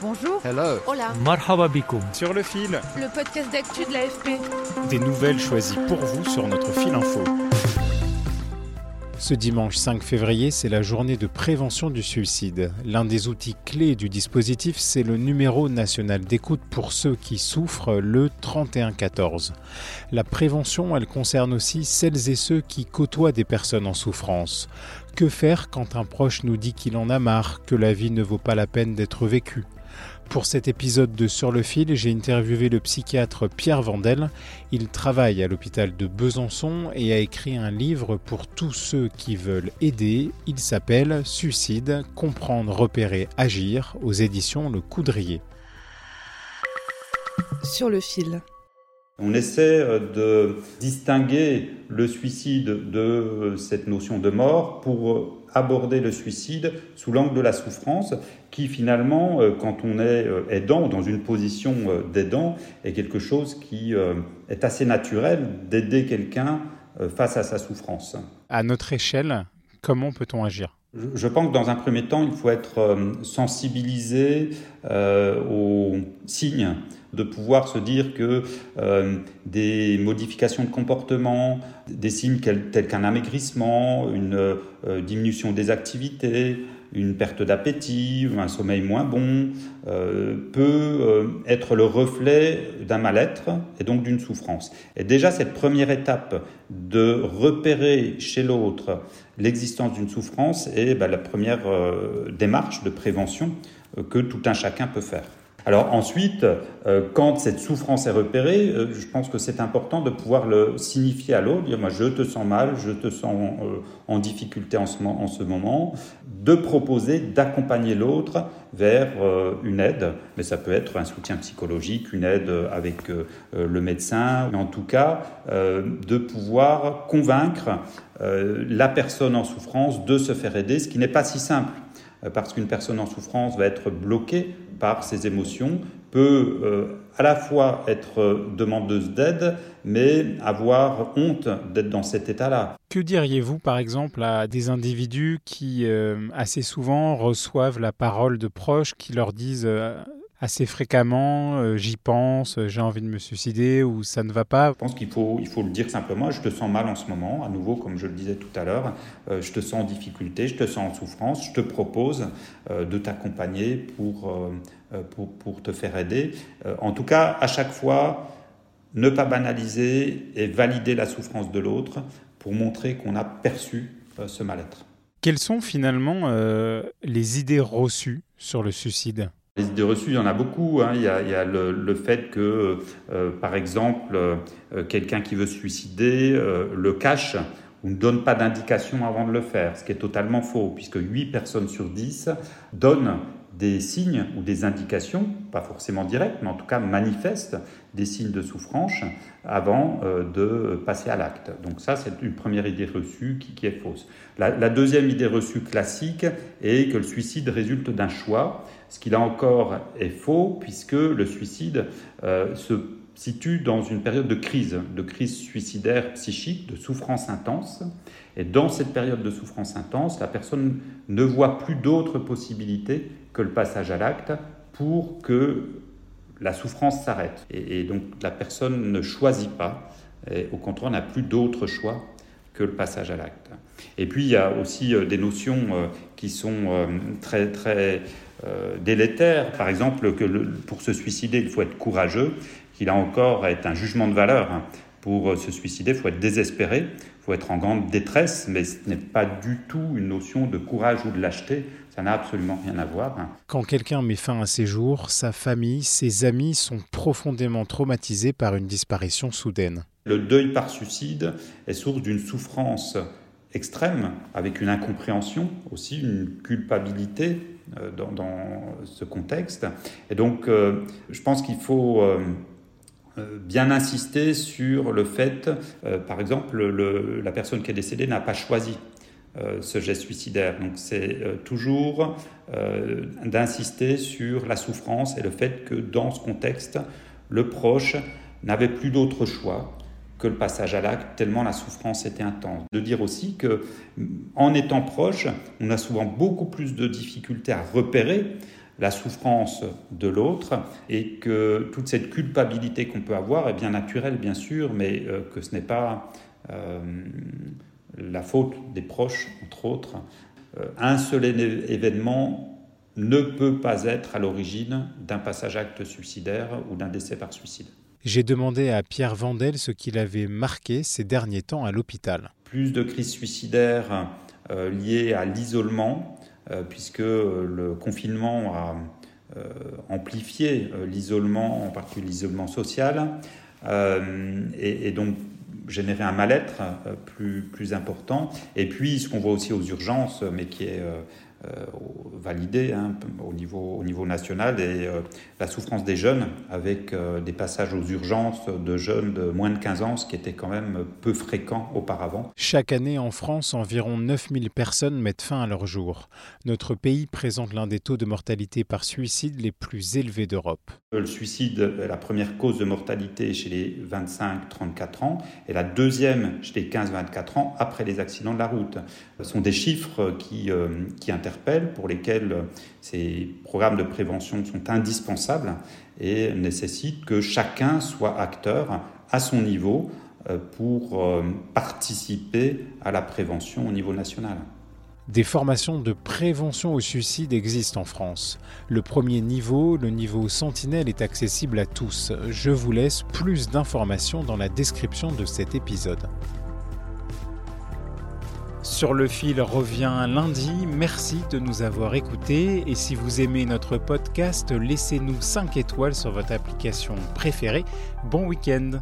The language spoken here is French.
Bonjour. Hello. Hola. Marhaba. Sur le fil, Le podcast d'actu de l'AFP. des nouvelles choisies pour vous sur notre fil info. Ce dimanche 5 février, c'est la journée de prévention du suicide. L'un des outils clés du dispositif, c'est le numéro national d'écoute pour ceux qui souffrent, le 3114. La prévention, elle concerne aussi celles et ceux qui côtoient des personnes en souffrance. Que faire quand un proche nous dit qu'il en a marre, que la vie ne vaut pas la peine d'être vécue? Pour cet épisode de Sur le fil, j'ai interviewé le psychiatre Pierre Vandel. Il travaille à l'hôpital de Besançon et a écrit un livre pour tous ceux qui veulent aider. Il s'appelle Suicide, comprendre, repérer, agir aux éditions Le Coudrier. Sur le fil. On essaie euh, de distinguer le suicide de euh, cette notion de mort pour euh, aborder le suicide sous l'angle de la souffrance, qui finalement, quand on est aidant, dans une position d'aidant, est quelque chose qui est assez naturel d'aider quelqu'un face à sa souffrance. À notre échelle, comment peut-on agir? Je pense que dans un premier temps, il faut être sensibilisé aux signes de pouvoir se dire que euh, des modifications de comportement, des signes tels qu'un amaigrissement, une euh, diminution des activités, une perte d'appétit, un sommeil moins bon, euh, peut être le reflet d'un mal-être et donc d'une souffrance. Et déjà, cette première étape de repérer chez l'autre l'existence d'une souffrance est bah, la première démarche de prévention que tout un chacun peut faire. Alors ensuite, euh, quand cette souffrance est repérée, euh, je pense que c'est important de pouvoir le signifier à l'autre, dire moi je te sens mal, je te sens euh, en difficulté en ce, en ce, moment, de proposer d'accompagner l'autre vers une aide, mais ça peut être un soutien psychologique, une aide avec le médecin, mais en tout cas de pouvoir convaincre la personne en souffrance de se faire aider, ce qui n'est pas si simple parce qu'une personne en souffrance va être bloquée par ses émotions, peut euh, à la fois être demandeuse d'aide, mais avoir honte d'être dans cet état-là. Que diriez-vous par exemple à des individus qui euh, assez souvent reçoivent la parole de proches qui leur disent euh, assez fréquemment, euh, j'y pense, j'ai envie de me suicider ou ça ne va pas. Je pense qu'il faut, il faut le dire simplement, je te sens mal en ce moment, à nouveau comme je le disais tout à l'heure, euh, je te sens en difficulté, je te sens en souffrance, je te propose euh, de t'accompagner pour, pour, pour, te faire aider. en tout cas, à chaque fois, ne pas banaliser et valider la souffrance de l'autre pour montrer qu'on a perçu ce mal-être. Quelles sont finalement les idées reçues sur le suicide? Les idées reçues, il y en a beaucoup. Hein. Il, y a, le, fait que, euh, par exemple, euh, quelqu'un qui veut se suicider euh, le cache ou ne donne pas d'indication avant de le faire, ce qui est totalement faux, puisque 8 personnes sur 10 donnent des signes ou des indications, pas forcément directes, mais en tout cas manifestent des signes de souffrance avant de passer à l'acte. Donc ça, c'est une première idée reçue qui, est fausse. la, deuxième idée reçue classique est que le suicide résulte d'un choix ce qui là encore est faux, puisque le suicide euh, se situe dans une période de crise, de crise suicidaire psychique, de souffrance intense. Et dans cette période de souffrance intense, la personne ne voit plus d'autres possibilités que le passage à l'acte pour que la souffrance s'arrête. Et, donc la personne ne choisit pas, et au contraire n'a plus d'autre choix que le passage à l'acte. Et puis il y a aussi euh, des notions euh, qui sont très très euh, délétère. Par exemple, que pour se suicider, il faut être courageux, qui là encore est un jugement de valeur. Hein. Pour euh, se suicider, il faut être désespéré, il faut être en grande détresse, mais ce n'est pas du tout une notion de courage ou de lâcheté. Ça n'a absolument rien à voir. Quand quelqu'un met fin à ses jours, sa famille, ses amis sont profondément traumatisés par une disparition soudaine. Le deuil par suicide est source d'une souffrance extrême, avec une incompréhension aussi, une culpabilité dans, ce contexte. Et donc, je pense qu'il faut bien insister sur le fait, par exemple, la personne qui est décédée n'a pas choisi euh, ce geste suicidaire. Donc c'est euh, toujours euh, d'insister sur la souffrance et le fait que dans ce contexte, le proche n'avait plus d'autre choix que le passage à l'acte, tellement la souffrance était intense. De dire aussi que en étant proche, on a souvent beaucoup plus de difficultés à repérer la souffrance de l'autre et que toute cette culpabilité qu'on peut avoir est bien naturelle, bien sûr, mais que ce n'est pas la faute des proches, entre autres. Euh, un seul événement ne peut pas être à l'origine d'un passage acte suicidaire ou d'un décès par suicide. J'ai demandé à Pierre Vandel ce qu'il avait marqué ces derniers temps à l'hôpital. Plus de crises suicidaires euh, liées à l'isolement, euh, puisque le confinement a amplifié l'isolement, en particulier l'isolement social. et, donc générer un mal-être euh, plus, plus important. Et puis, ce qu'on voit aussi aux urgences, mais qui est euh, euh, validé hein, au, niveau, au niveau national et euh, la souffrance des jeunes avec euh, des passages aux urgences de jeunes de moins de 15 ans, ce qui était quand même peu fréquent auparavant. Chaque année en France, environ 9000 personnes mettent fin à leur jour. Notre pays présente l'un des taux de mortalité par suicide les plus élevés d'Europe. Le suicide est la première cause de mortalité chez les 25-34 ans et la deuxième chez les 15-24 ans après les accidents de la route. Ce sont des chiffres qui, qui pour lesquels ces programmes de prévention sont indispensables et nécessitent que chacun soit acteur à son niveau euh, pour euh, participer à la prévention au niveau national. Des formations de prévention au suicide existent en France. Le premier niveau, le niveau Sentinelle, est accessible à tous. Je vous laisse plus d'informations dans la description de cet épisode. Sur le fil revient lundi. Merci de nous avoir écoutés et si vous aimez notre podcast, laissez-nous 5 étoiles sur votre application préférée. Bon week-end